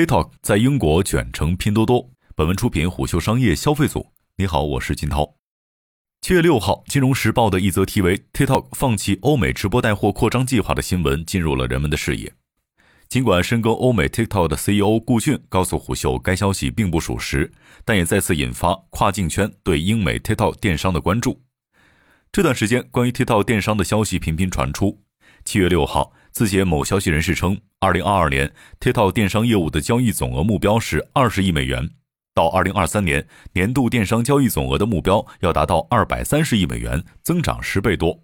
TikTok 在英国卷成拼多多。本文出品虎嗅商业消费组。你好，我是金涛。七月六号，《金融时报》的一则题为 “TikTok 放弃欧美直播带货扩张计划”的新闻进入了人们的视野。尽管深耕欧美 TikTok 的 CEO 顾俊告诉虎嗅该消息并不属实，但也再次引发跨境圈对英美 TikTok 电商的关注。这段时间，关于 TikTok 电商的消息频频传出。七月六号。字节某消息人士称，二零二二年 TikTok 电商业务的交易总额目标是二十亿美元，到二零二三年年度电商交易总额的目标要达到二百三十亿美元，增长十倍多。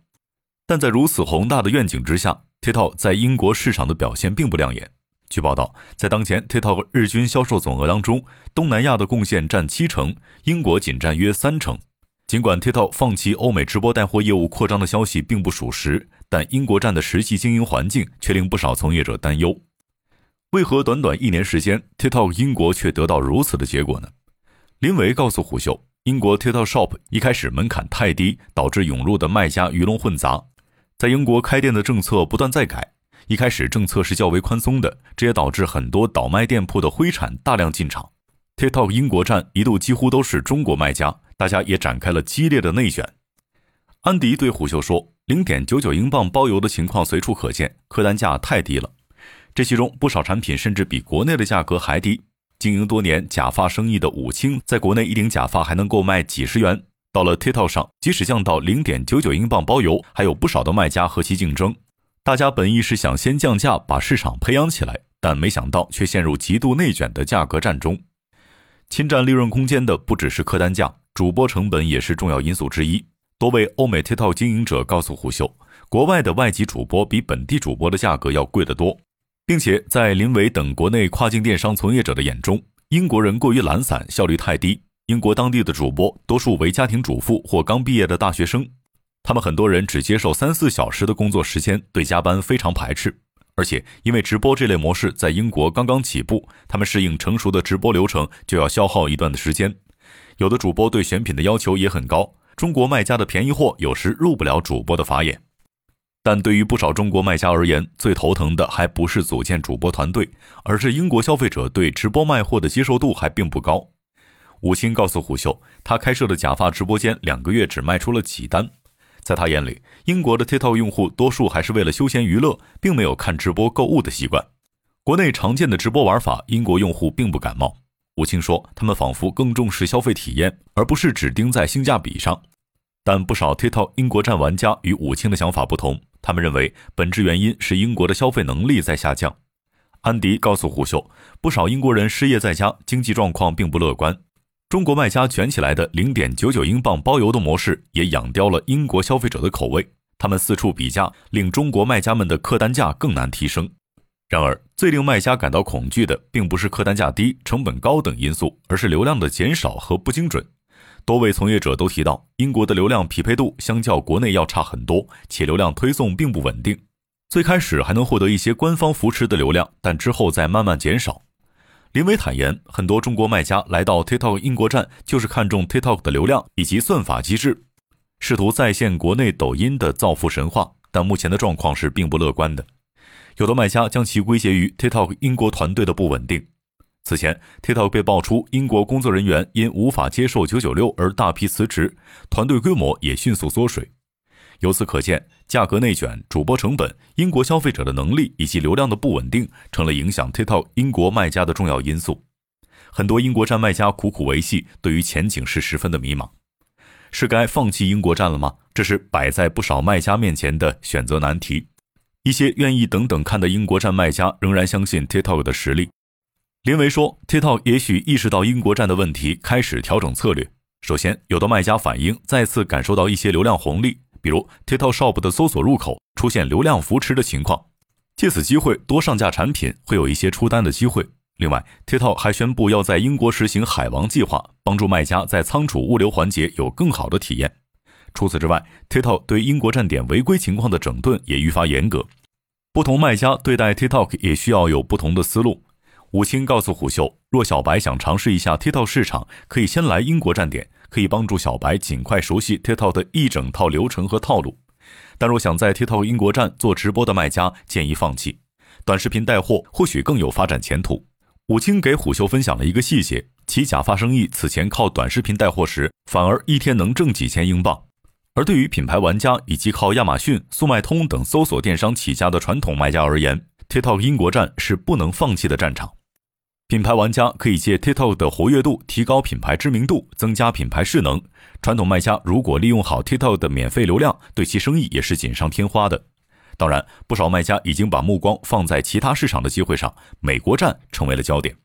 但在如此宏大的愿景之下，TikTok 在英国市场的表现并不亮眼。据报道，在当前 TikTok 日均销售总额当中，东南亚的贡献占七成，英国仅占约三成。尽管 TikTok 放弃欧美直播带货业务扩张的消息并不属实。但英国站的实际经营环境却令不少从业者担忧。为何短短一年时间，TikTok 英国却得到如此的结果呢？林维告诉虎嗅，英国 TikTok Shop 一开始门槛太低，导致涌入的卖家鱼龙混杂。在英国开店的政策不断在改，一开始政策是较为宽松的，这也导致很多倒卖店铺的灰产大量进场。TikTok 英国站一度几乎都是中国卖家，大家也展开了激烈的内卷。安迪对虎嗅说：“零点九九英镑包邮的情况随处可见，客单价太低了。这其中不少产品甚至比国内的价格还低。经营多年假发生意的武清，在国内一顶假发还能够卖几十元，到了 TikTok 上，即使降到零点九九英镑包邮，还有不少的卖家和其竞争。大家本意是想先降价，把市场培养起来，但没想到却陷入极度内卷的价格战中。侵占利润空间的不只是客单价，主播成本也是重要因素之一。”多位欧美 TikTok 经营者告诉虎嗅，国外的外籍主播比本地主播的价格要贵得多，并且在林伟等国内跨境电商从业者的眼中，英国人过于懒散，效率太低。英国当地的主播多数为家庭主妇或刚毕业的大学生，他们很多人只接受三四小时的工作时间，对加班非常排斥。而且因为直播这类模式在英国刚刚起步，他们适应成熟的直播流程就要消耗一段的时间。有的主播对选品的要求也很高。中国卖家的便宜货有时入不了主播的法眼，但对于不少中国卖家而言，最头疼的还不是组建主播团队，而是英国消费者对直播卖货的接受度还并不高。武清告诉虎嗅，他开设的假发直播间两个月只卖出了几单，在他眼里，英国的 TikTok 用户多数还是为了休闲娱乐，并没有看直播购物的习惯。国内常见的直播玩法，英国用户并不感冒。吴清说：“他们仿佛更重视消费体验，而不是只盯在性价比上。”但不少 TikTok 英国站玩家与武清的想法不同，他们认为本质原因是英国的消费能力在下降。安迪告诉胡秀，不少英国人失业在家，经济状况并不乐观。中国卖家卷起来的零点九九英镑包邮的模式，也养刁了英国消费者的口味。他们四处比价，令中国卖家们的客单价更难提升。然而，最令卖家感到恐惧的，并不是客单价低、成本高等因素，而是流量的减少和不精准。多位从业者都提到，英国的流量匹配度相较国内要差很多，且流量推送并不稳定。最开始还能获得一些官方扶持的流量，但之后再慢慢减少。林伟坦言，很多中国卖家来到 TikTok 英国站，就是看中 TikTok 的流量以及算法机制，试图再现国内抖音的造富神话，但目前的状况是并不乐观的。有的卖家将其归结于 TikTok 英国团队的不稳定。此前，TikTok 被爆出英国工作人员因无法接受996而大批辞职，团队规模也迅速缩水。由此可见，价格内卷、主播成本、英国消费者的能力以及流量的不稳定，成了影响 TikTok 英国卖家的重要因素。很多英国站卖家苦苦维系，对于前景是十分的迷茫。是该放弃英国站了吗？这是摆在不少卖家面前的选择难题。一些愿意等等看的英国站卖家仍然相信 TikTok 的实力。林维说，TikTok 也许意识到英国站的问题，开始调整策略。首先，有的卖家反映再次感受到一些流量红利，比如 TikTok Shop 的搜索入口出现流量扶持的情况，借此机会多上架产品，会有一些出单的机会。另外，TikTok 还宣布要在英国实行海王计划，帮助卖家在仓储物流环节有更好的体验。除此之外，TikTok 对英国站点违规情况的整顿也愈发严格。不同卖家对待 TikTok 也需要有不同的思路。武清告诉虎嗅，若小白想尝试一下 TikTok 市场，可以先来英国站点，可以帮助小白尽快熟悉 TikTok 的一整套流程和套路。但若想在 TikTok 英国站做直播的卖家，建议放弃。短视频带货或许更有发展前途。武清给虎嗅分享了一个细节：其假发生意此前靠短视频带货时，反而一天能挣几千英镑；而对于品牌玩家以及靠亚马逊、速卖通等搜索电商起家的传统卖家而言，TikTok 英国站是不能放弃的战场。品牌玩家可以借 TikTok 的活跃度提高品牌知名度，增加品牌势能；传统卖家如果利用好 TikTok 的免费流量，对其生意也是锦上添花的。当然，不少卖家已经把目光放在其他市场的机会上，美国站成为了焦点。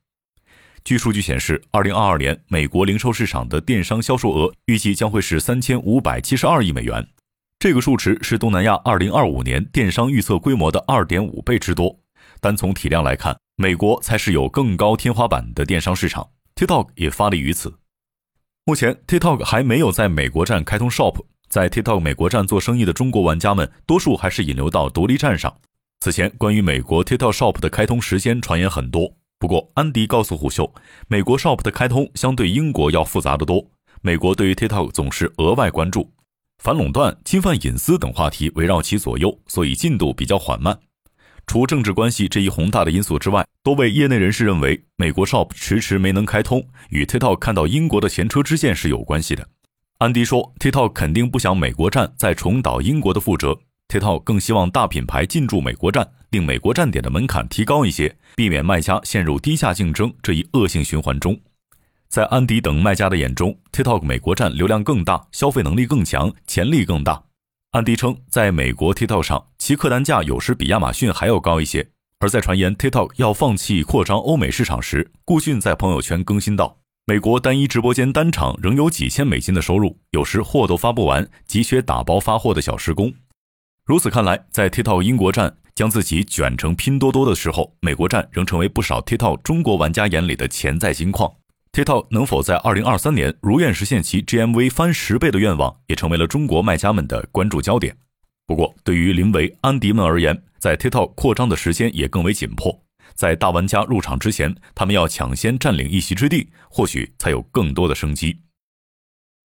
据数据显示，二零二二年美国零售市场的电商销售额预计将会是三千五百七十二亿美元，这个数值是东南亚二零二五年电商预测规模的二点五倍之多。单从体量来看，美国才是有更高天花板的电商市场，TikTok 也发力于此。目前，TikTok 还没有在美国站开通 Shop。在 TikTok 美国站做生意的中国玩家们，多数还是引流到独立站上。此前，关于美国 TikTok Shop 的开通时间传言很多。不过，安迪告诉虎嗅，美国 Shop 的开通相对英国要复杂得多。美国对于 TikTok 总是额外关注，反垄断、侵犯隐私等话题围绕其左右，所以进度比较缓慢。除政治关系这一宏大的因素之外，多位业内人士认为，美国 Shop 迟迟没能开通，与 TikTok 看到英国的前车之鉴是有关系的。安迪说：“TikTok 肯定不想美国站再重蹈英国的覆辙，TikTok 更希望大品牌进驻美国站，令美国站点的门槛提高一些，避免卖家陷入低价竞争这一恶性循环中。”在安迪等卖家的眼中，TikTok 美国站流量更大，消费能力更强，潜力更大。安迪称，在美国 TikTok 上，其客单价有时比亚马逊还要高一些。而在传言 TikTok 要放弃扩张欧美市场时，顾迅在朋友圈更新道。美国单一直播间单场仍有几千美金的收入，有时货都发不完，急缺打包发货的小时工。如此看来，在 TikTok 英国站将自己卷成拼多多的时候，美国站仍成为不少 TikTok 中国玩家眼里的潜在金矿。TikTok 能否在2023年如愿实现其 GMV 翻十倍的愿望，也成为了中国卖家们的关注焦点。不过，对于林维、安迪们而言，在 TikTok 扩张的时间也更为紧迫。在大玩家入场之前，他们要抢先占领一席之地，或许才有更多的生机。